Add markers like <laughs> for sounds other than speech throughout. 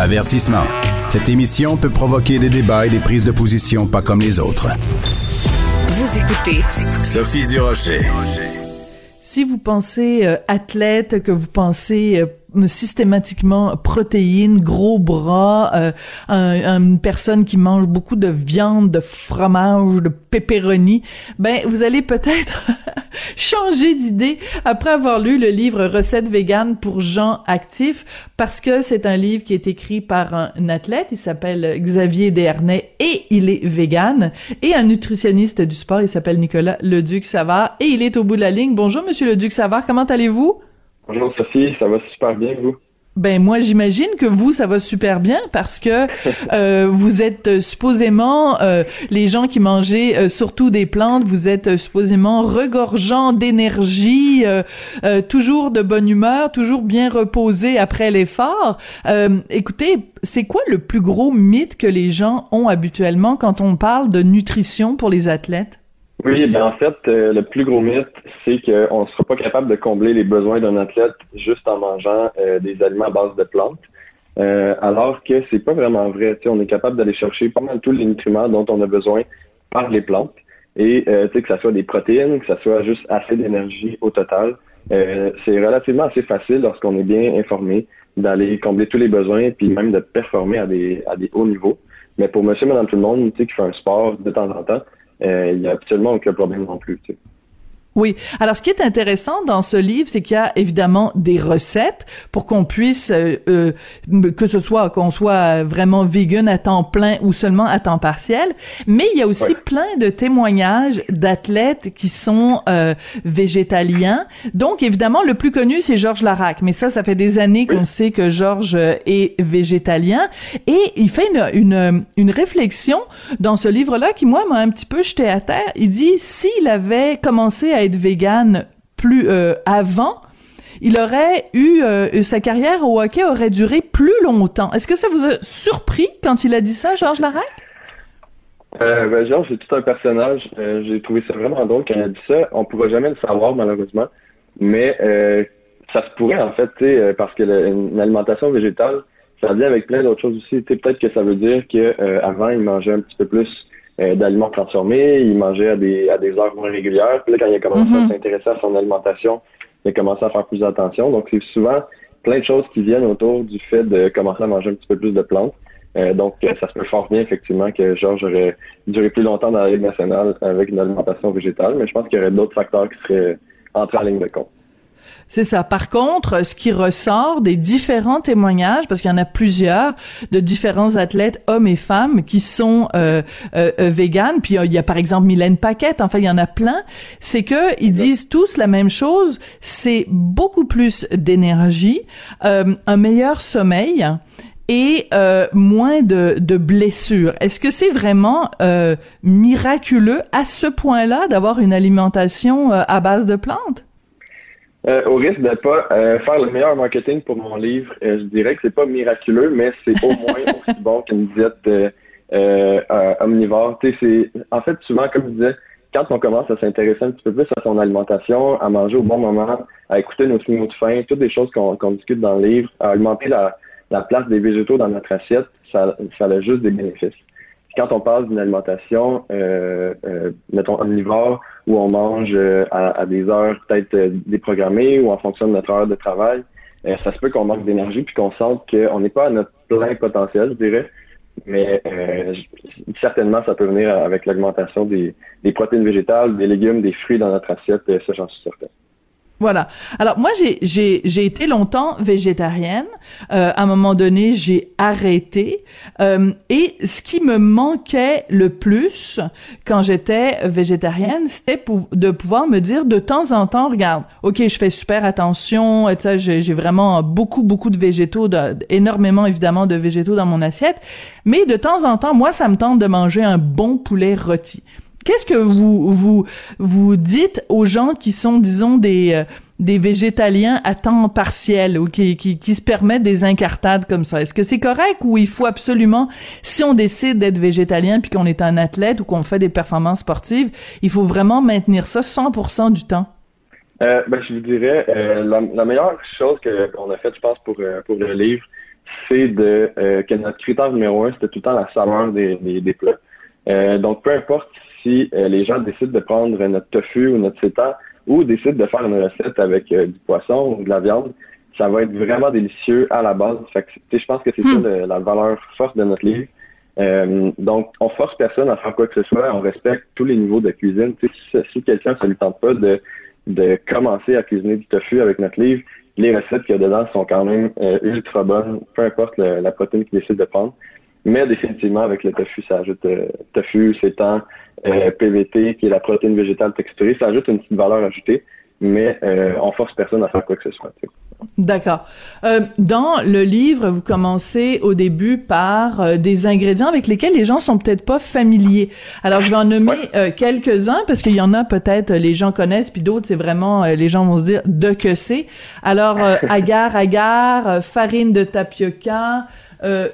Avertissement. Cette émission peut provoquer des débats et des prises de position pas comme les autres. Vous écoutez Sophie Durocher. Si vous pensez euh, athlète, que vous pensez euh, systématiquement protéines, gros bras, euh, une personne qui mange beaucoup de viande, de fromage, de pepperoni, ben vous allez peut-être <laughs> changer d'idée après avoir lu le livre Recettes véganes pour gens actifs parce que c'est un livre qui est écrit par un athlète, il s'appelle Xavier Dernay et il est vegan et un nutritionniste du sport, il s'appelle Nicolas Leduc Savard et il est au bout de la ligne. Bonjour monsieur Leduc Savard, comment allez-vous? Bonjour Sophie, ça va super bien vous? Ben moi j'imagine que vous ça va super bien parce que <laughs> euh, vous êtes euh, supposément euh, les gens qui mangeaient surtout des plantes, vous êtes supposément regorgeant d'énergie, toujours de bonne humeur, toujours bien reposé après l'effort. écoutez, c'est quoi le plus gros mythe que les gens ont habituellement quand on parle de nutrition pour les athlètes? Oui, ben en fait, euh, le plus gros mythe, c'est qu'on ne sera pas capable de combler les besoins d'un athlète juste en mangeant euh, des aliments à base de plantes. Euh, alors que c'est pas vraiment vrai. on est capable d'aller chercher pas mal tous les nutriments dont on a besoin par les plantes. Et que ce soit des protéines, que ce soit juste assez d'énergie au total. c'est relativement assez facile lorsqu'on est bien informé d'aller combler tous les besoins puis même de performer à des, à des hauts niveaux. Mais pour monsieur, madame, tout le monde, qui fait un sport de temps en temps, euh, il n'y a absolument aucun problème non plus. Oui. Alors, ce qui est intéressant dans ce livre, c'est qu'il y a évidemment des recettes pour qu'on puisse, euh, euh, que ce soit qu'on soit vraiment vegan à temps plein ou seulement à temps partiel, mais il y a aussi plein de témoignages d'athlètes qui sont euh, végétaliens. Donc, évidemment, le plus connu, c'est Georges Larac. Mais ça, ça fait des années qu'on sait que Georges est végétalien. Et il fait une, une, une réflexion dans ce livre-là qui, moi, m'a un petit peu jeté à terre. Il dit, s'il avait commencé à être vegan plus euh, avant, il aurait eu euh, sa carrière au hockey aurait duré plus longtemps. Est-ce que ça vous a surpris quand il a dit ça, Georges Larac? Euh, ben, Georges, c'est tout un personnage. Euh, j'ai trouvé ça vraiment drôle quand il a dit ça. On ne pourra jamais le savoir, malheureusement. Mais ça se pourrait, en fait, parce que alimentation végétale, ça vient avec plein d'autres choses aussi. Peut-être que ça veut dire qu'avant, il mangeait un petit peu plus euh, d'aliments transformés, il mangeait à des, à des heures moins régulières. Puis là, quand il a commencé à mhm. s'intéresser à son alimentation, il a commencé à faire plus attention. Donc, c'est souvent plein de choses qui viennent autour du fait de commencer à manger un petit peu plus de plantes. Euh, donc, euh, ça se peut fort bien, effectivement, que Georges aurait duré plus longtemps dans la Ligue nationale avec une alimentation végétale, mais je pense qu'il y aurait d'autres facteurs qui seraient entrés en ligne de compte. C'est ça. Par contre, ce qui ressort des différents témoignages, parce qu'il y en a plusieurs, de différents athlètes, hommes et femmes, qui sont euh, euh, euh véganes, puis il y a par exemple Mylène Paquette, enfin il y en a plein, c'est que ils disent tous la même chose, c'est beaucoup plus d'énergie, euh, un meilleur sommeil, et euh, moins de, de blessures. Est-ce que c'est vraiment euh, miraculeux à ce point-là d'avoir une alimentation euh, à base de plantes? Euh, au risque de pas euh, faire le meilleur marketing pour mon livre, euh, je dirais que c'est pas miraculeux, mais c'est au moins <laughs> aussi bon qu'une diète omnivore. C'est en fait souvent, comme je disais, quand on commence à s'intéresser un petit peu plus à son alimentation, à manger au bon moment, à écouter nos signaux de faim, toutes les choses qu'on discute dans le livre, à augmenter la, la place des végétaux dans notre assiette, ça, ça a juste des bénéfices quand on parle d'une alimentation, euh, euh, mettons, omnivore, où on mange euh, à, des heures peut-être euh, déprogrammées ou en fonction de notre heure de travail, ça se peut qu'on manque d'énergie puis qu'on sente qu'on n'est pas à notre plein potentiel, je dirais. Mais certainement, ça peut venir avec l'augmentation des, des protéines végétales, des légumes, des fruits dans notre assiette, ça j'en suis certain. Voilà. Alors moi j'ai été longtemps végétarienne. Euh, à un moment donné j'ai arrêté euh, et ce qui me manquait le plus quand j'étais végétarienne c'était de pouvoir me dire de temps en temps regarde ok je fais super attention et ça j'ai j'ai vraiment beaucoup beaucoup de végétaux de, énormément évidemment de végétaux dans mon assiette mais de temps en temps moi ça me tente de manger un bon poulet rôti Qu'est-ce que vous vous vous dites aux gens qui sont disons des euh, des végétaliens à temps partiel ou qui, qui, qui se permettent des incartades comme ça? Est-ce que c'est correct ou il faut absolument, si on décide d'être végétalien puis qu'on est un athlète ou qu'on fait des performances sportives, il faut vraiment maintenir ça 100% du temps? Euh, ben, je vous dirais, euh, la, meilleure chose qu'on a faite, je pense, pour, pour le livre, c'est de que notre critère numéro un, c'était tout le temps la saveur des, des, plats. donc, peu importe si les gens décident de prendre notre tofu ou notre seitan ou décident de faire une recette avec du poisson ou de la viande, ça va être vraiment délicieux à la base. Fait que, je pense que c'est hmm. ça la valeur forte de notre livre. Euh, donc, on force personne à faire quoi que ce soit. On respecte tous les niveaux de cuisine. Si, si quelqu'un ne lui tente pas de, de commencer à cuisiner du tofu avec notre livre, les recettes qu'il y a dedans sont quand même euh, ultra bonnes, peu importe la protéine qu'il décide de prendre. Mais définitivement, avec le tofu, ça ajoute euh, tofu, sétan, euh, PVT, qui est la protéine végétale texturée, ça ajoute une petite valeur ajoutée, mais on force personne à faire quoi que ce soit. D'accord. Euh, dans le livre, vous commencez au début par euh, des ingrédients avec lesquels les gens sont peut-être pas familiers. Alors, je vais en nommer euh, quelques-uns parce qu'il y en a peut-être les gens connaissent, puis d'autres c'est vraiment les gens vont se dire de que c'est. Alors, <laughs> agar agar, farine de tapioca,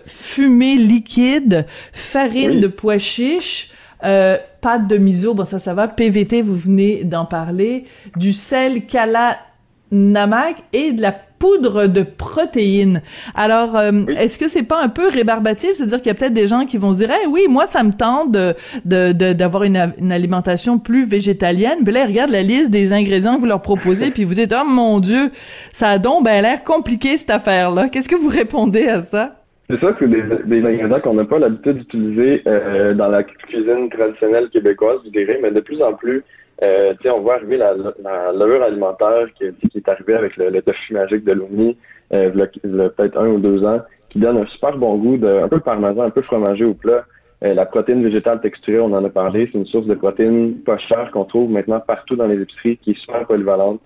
fumée liquide, farine de pois chiche. pâte de miso, bon ça ça va, PVT vous venez d'en parler, du sel cala namac et de la poudre de protéines. Alors, euh, est-ce que c'est pas un peu rébarbatif, c'est-à-dire qu'il y a peut-être des gens qui vont se dire, oui, moi ça me tente de d'avoir une, alimentation plus végétalienne. Puis là, ils regardent la liste des ingrédients que vous leur proposez, puis vous dites, oh mon Dieu, ça a donc ben l'air compliqué cette affaire-là. Qu'est-ce que vous répondez à ça? C'est ça, c'est des, ingrédients qu'on n'a pas l'habitude d'utiliser euh, dans la cuisine traditionnelle québécoise, je dirais, mais de plus en plus, euh, on voit arriver la, la, levure alimentaire qui, qui, est arrivée avec le, le tofu magique de l'ONI, euh, peut-être un ou deux ans, qui donne un super bon goût, de, un peu parmesan, un peu fromager au plat. Euh, la protéine végétale texturée, on en a parlé, c'est une source de protéines pas chère qu'on trouve maintenant partout dans les épiceries, qui est super polyvalente.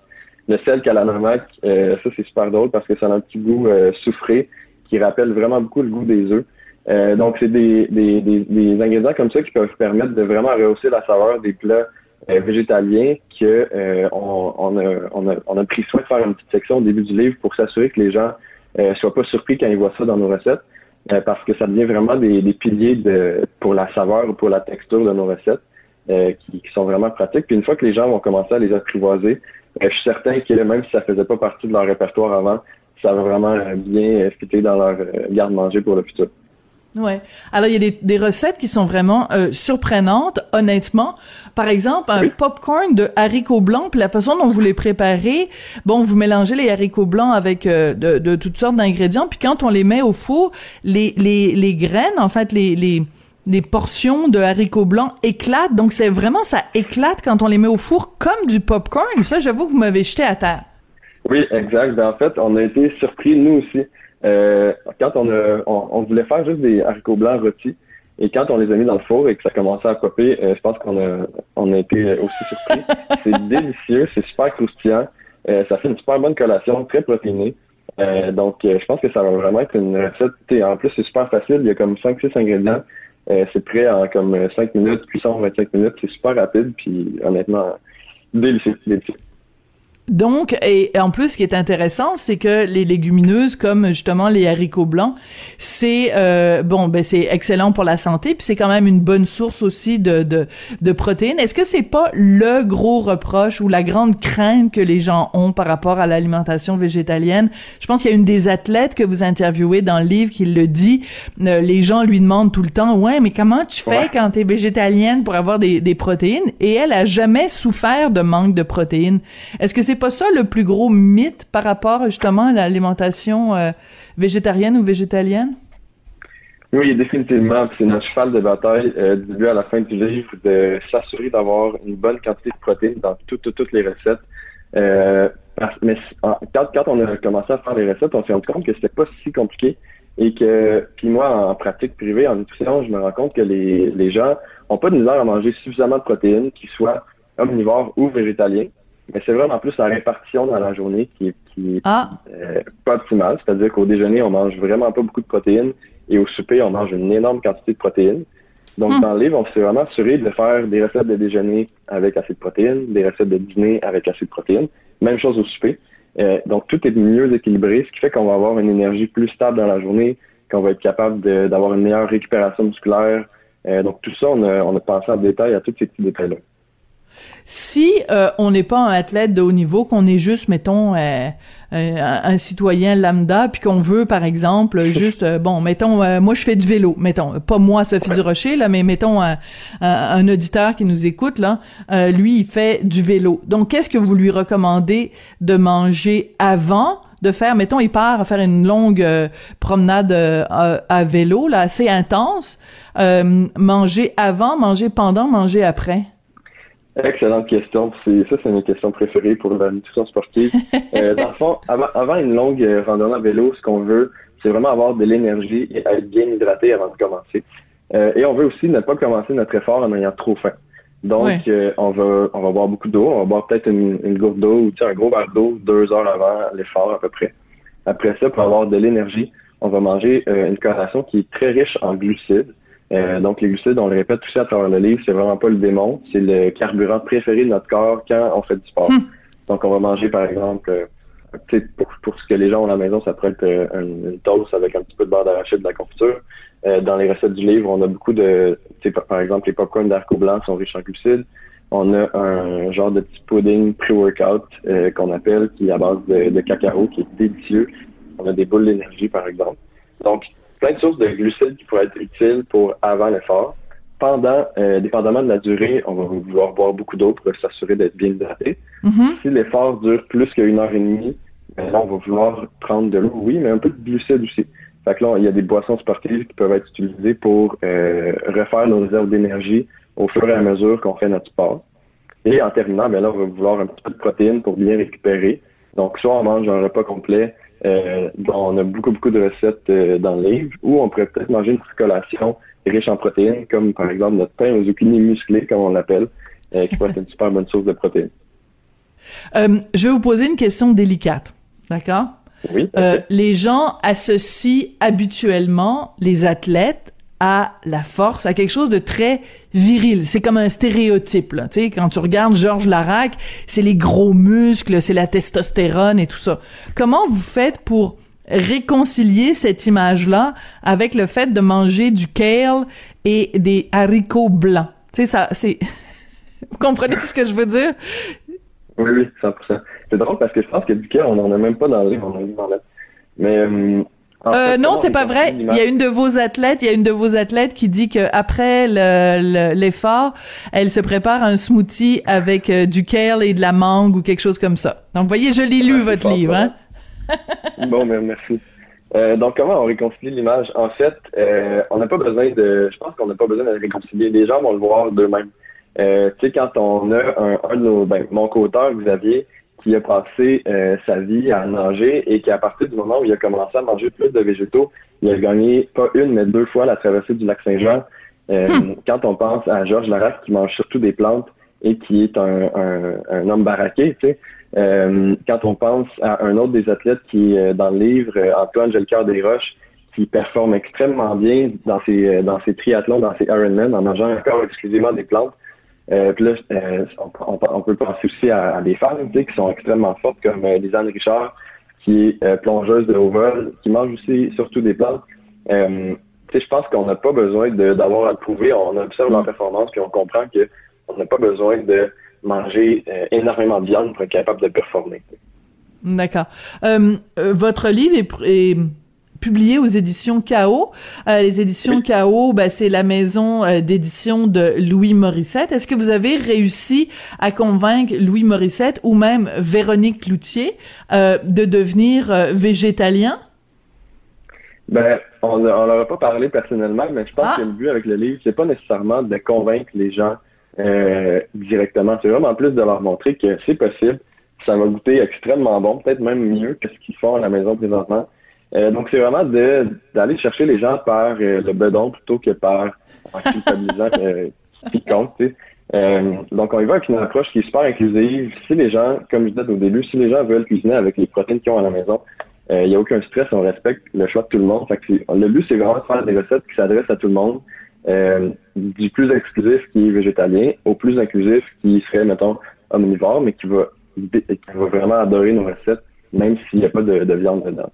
Le sel calamamac, euh, ça c'est super drôle parce que ça a un petit goût euh, soufré qui rappelle vraiment beaucoup le goût des œufs. Euh, donc c'est des, des, des, ingrédients comme ça qui peuvent permettre de vraiment rehausser la saveur des plats euh, végétalien que euh, on, a, on, a, on, a, pris soin de faire une petite section au début du livre pour s'assurer que les gens euh, soient pas surpris quand ils voient ça dans nos recettes, parce que ça devient vraiment des, des, piliers de, pour la saveur ou pour la texture de nos recettes, qui, qui, sont vraiment pratiques. Puis une fois que les gens vont commencer à les apprivoiser, je suis certain que même si ça faisait pas partie de leur répertoire avant, ça va vraiment bien fitter dans leur garde-manger pour le futur. Ouais. Alors il y a des, des recettes qui sont vraiment euh, surprenantes, honnêtement. Par exemple, un popcorn de haricots blancs, puis la façon dont vous les préparez, bon, vous mélangez les haricots blancs avec euh, de, de, toutes sortes d'ingrédients, puis quand on les met au four, les, les, les graines, en fait, les, les les portions de haricots blancs éclatent. Donc c'est vraiment ça éclate quand on les met au four comme du popcorn. Ça, j'avoue que vous m'avez jeté à terre. Oui, exact. Ben, en fait, on a été surpris nous aussi. Euh, quand on, a, on, voulait faire juste des haricots blancs rôtis, et quand on les a mis dans le four et que ça commençait à popper, euh, je pense qu'on a, on a été aussi surpris. <laughs> c'est délicieux, c'est super croustillant. Euh, ça fait une super bonne collation, très protéinée. donc, je pense que ça va vraiment être une recette. En plus, c'est super facile. Il y a comme 5-6 ingrédients. c'est prêt en comme 5 minutes, cuisson 25 minutes. C'est super rapide, puis honnêtement, délicieux, délicieux. Donc, et, en plus, ce qui est intéressant, c'est que les légumineuses, comme justement les haricots blancs, c'est euh, bon, ben c'est excellent pour la santé, puis c'est quand même une bonne source aussi de de, de protéines. Est-ce que c'est pas le gros reproche ou la grande crainte que les gens ont par rapport à l'alimentation végétalienne? Je pense qu'il y a une des athlètes que vous interviewez dans le livre qui le dit. Euh, les gens lui demandent tout le temps, ouais, mais comment tu fais quand tu es végétalienne pour avoir des, des protéines Et elle a jamais souffert de manque de protéines. Est-ce que c'est pas ça le plus gros mythe par rapport justement à l'alimentation euh, végétarienne ou végétalienne? Oui, définitivement. C'est notre cheval de bataille euh, du début à la fin du livre de s'assurer d'avoir une bonne quantité de protéines dans toutes les recettes. Euh, mais quand, on a commencé à faire les recettes, on s'est rendu compte que c'était pas si compliqué et que, puis moi, en pratique privée, en nutrition, je me rends compte que les, les gens ont pas de misère à manger suffisamment de protéines, qu'ils soient omnivores ou végétaliens. Mais c'est vraiment plus la répartition dans la journée qui est, qui ah. euh, pas optimale. C'est-à-dire qu'au déjeuner, on mange vraiment pas beaucoup de protéines et au souper, on mange une énorme quantité de protéines. Donc, hmm. dans le livre, on s'est vraiment assuré de faire des recettes de déjeuner avec assez de protéines, des recettes de dîner avec assez de protéines. Même chose au souper. Euh, donc, tout est mieux équilibré, ce qui fait qu'on va avoir une énergie plus stable dans la journée, qu'on va être capable d'avoir une meilleure récupération musculaire. Euh, donc, tout ça, on a, on a pensé en détail à tous ces petits détails-là. Si euh, on n'est pas un athlète de haut niveau, qu'on est juste, mettons, euh, un, citoyen lambda, puis qu'on veut, par exemple, <laughs> juste, euh, bon, mettons, moi je fais du vélo, mettons, pas moi Sophie Durocher, là, mais mettons un, un, auditeur qui nous écoute, là, lui, il fait du vélo. Donc, qu'est-ce que vous lui recommandez de manger avant de faire, mettons, il part faire une longue promenade à vélo, là, assez intense, manger avant, manger pendant, manger après? Excellente question. C'est, ça, c'est mes questions préférées pour la nutrition sportive. <laughs> euh, dans le fond, avant, avant une longue euh, randonnée à vélo, ce qu'on veut, c'est vraiment avoir de l'énergie et être bien hydraté avant de commencer. Euh, et on veut aussi ne pas commencer notre effort en ayant trop faim. Donc, euh, on va on va boire beaucoup d'eau. On va boire peut-être une, une gourde d'eau ou un gros verre d'eau deux heures avant l'effort à peu près. Après ça, pour avoir de l'énergie, on va manger une collation qui est très riche en glucides. Euh, donc, les glucides, on le répète tout ça à travers le livre, c'est vraiment pas le démon, c'est le carburant préféré de notre corps quand on fait du sport. Hmm. Donc, on va manger, par exemple, euh, pour, pour ce que les gens ont à la maison, ça pourrait être euh, une, toast avec un petit peu de beurre d'arachide, de la confiture. dans les recettes du livre, on a beaucoup de, par exemple, les popcorn d'arco blanc sont riches en glucides. On a un genre de petit pudding pre-workout qu'on appelle, qui est à base de, de cacao, qui est délicieux. On a des boules d'énergie, par exemple. Donc, plein de sources de glucides qui pourraient être utiles pour avant l'effort. Pendant, euh, dépendamment de la durée, on va vouloir boire beaucoup d'eau pour s'assurer d'être bien hydraté. Mm-hmm. Si l'effort dure plus qu'une heure et demie, ben là, on va vouloir prendre de l'eau, oui, mais un peu de glucides aussi. Fait que là, il y a des boissons sportives qui peuvent être utilisées pour euh, refaire nos réserves d'énergie au fur et à mesure qu'on fait notre sport. Et en terminant, ben là, on va vouloir un petit peu de protéines pour bien récupérer. Donc, soit on mange un repas complet euh, on a beaucoup, beaucoup de recettes euh, dans le livre, ou on pourrait peut-être manger une petite collation riche en protéines, comme par exemple notre pain aux zucchini musclé, comme on l'appelle, euh, qui pourrait être une super bonne source de protéines. <laughs> je vais vous poser une question délicate, d'accord? Oui. les gens associent habituellement les athlètes à la force, à quelque chose de très viril. C'est comme un stéréotype, là. Tu sais, quand tu regardes Georges Larac, c'est les gros muscles, c'est la testostérone et tout ça. Comment vous faites pour réconcilier cette image-là avec le fait de manger du kale et des haricots blancs? Tu sais, ça, c'est... <laughs> vous comprenez ce que je veux dire? Oui, oui, 100%. C'est drôle parce que je pense que du kale, on n'en a même pas dans le livre, Mais... Euh, euh, non, c'est pas vrai. Il y a une de vos athlètes, il y a une de vos athlètes qui dit que après l'effort, elle se prépare un smoothie avec euh, du kale et de la mangue ou quelque chose comme ça. Donc, voyez, je l'ai lu votre livre. Hein? <laughs> bon, ben, merci. Euh, donc, comment on réconcilie l'image? En fait, euh, on n'a pas besoin de. Je pense qu'on n'a pas besoin de réconcilier. Les gens vont le voir d'eux-mêmes. Tu sais, quand on a un, un de nos. Ben, mon co-auteur, Xavier, qui a passé euh, sa vie à nager et qui, à partir du moment où il a commencé à manger plus de végétaux, il a gagné pas une, mais deux fois la traversée du lac Saint-Jean. Euh, hmm. Quand on pense à Georges Larac, qui mange surtout des plantes et qui est un, un, homme baraqué, tu sais, euh, quand on pense à un autre des athlètes qui est dans le livre, Antoine Gelcoeur des Roches, qui performe extrêmement bien dans ses, dans ses triathlons, dans ses Ironman, en mangeant encore exclusivement des plantes. Euh, puis là, euh, on, peut penser aussi à, des femmes qui sont extrêmement fortes, comme euh, Lisanne Richard, qui est plongeuse de haut vol, qui mange aussi surtout des plantes. je pense qu'on n'a pas besoin d'avoir à le prouver. On observe mm. leur performance, puis on comprend qu'on n'a pas besoin de manger énormément de viande pour être capable de performer. D'accord. votre livre est publié aux éditions Chaos. Euh, les éditions Chaos, ben, c'est la maison euh, d'édition de Louis Morissette. Est-ce que vous avez réussi à convaincre Louis Morissette ou même Véronique Cloutier euh, de devenir végétalien? Ben, on ne leur a pas parlé personnellement, mais je pense ah! que le but avec le livre, c'est pas nécessairement de convaincre les gens directement. C'est vraiment plus de leur montrer que c'est possible. Ça va goûter extrêmement bon, peut-être même mieux que ce qu'ils font à la maison présentement. Euh, donc, c'est vraiment d'aller chercher les gens par euh, le bedon plutôt que par en <laughs> culpabilisant euh, qui compte. Euh, donc, on y va avec une approche qui est super inclusive. Si les gens, comme je disais au début, si les gens veulent cuisiner avec les protéines qu'ils ont à la maison, il n'y a aucun stress, on respecte le choix de tout le monde. Fait que le but, c'est vraiment de faire des recettes qui s'adressent à tout le monde. du plus exclusif qui est végétalien au plus inclusif qui serait, mettons, omnivore, mais qui va, qui va vraiment adorer nos recettes, même s'il n'y a pas de, viande dedans.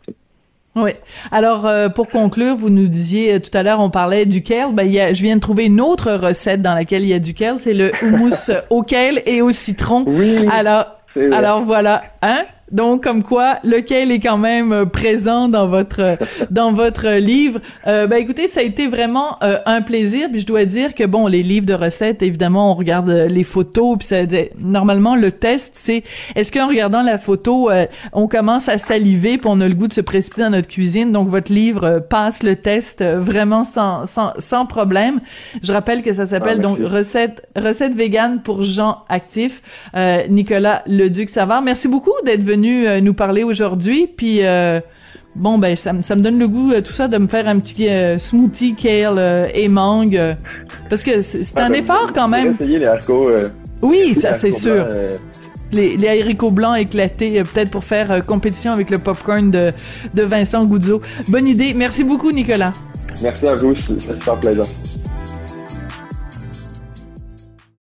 Oui. Alors, euh, pour conclure, vous nous disiez euh, tout à l'heure, on parlait du kale. Ben, y a, je viens de trouver une autre recette dans laquelle il y a du kale. C'est le houmous <laughs> au kale et au citron. Oui. Alors, alors voilà, hein? Donc, comme quoi, lequel est quand même euh, présent dans votre <laughs> dans votre livre. Euh, ben écoutez, ça a été vraiment euh, un plaisir. Puis je dois dire que bon, les livres de recettes, évidemment, on regarde les photos. Puis ça, normalement, le test, c'est est-ce qu'en regardant la photo, on commence à saliver, puis on a le goût de se précipiter dans notre cuisine? Donc votre livre passe le test vraiment sans sans sans problème. Je rappelle que ça s'appelle ah, donc recette recette végane pour gens actifs. Nicolas Leduc Savard, merci beaucoup d'être venu euh, nous parler aujourd'hui. Puis euh, bon, ben ça, me donne le goût euh, tout ça de me faire un petit smoothie kale et mangue parce que c'est un effort quand même. Essayer les haricots. oui, ça c'est sûr. Les, les, haricots blancs éclatés, peut-être pour faire compétition avec le popcorn de, de Vincent Goudzo. Bonne idée. Merci beaucoup, Nicolas. Merci à vous. C'est super plaisant.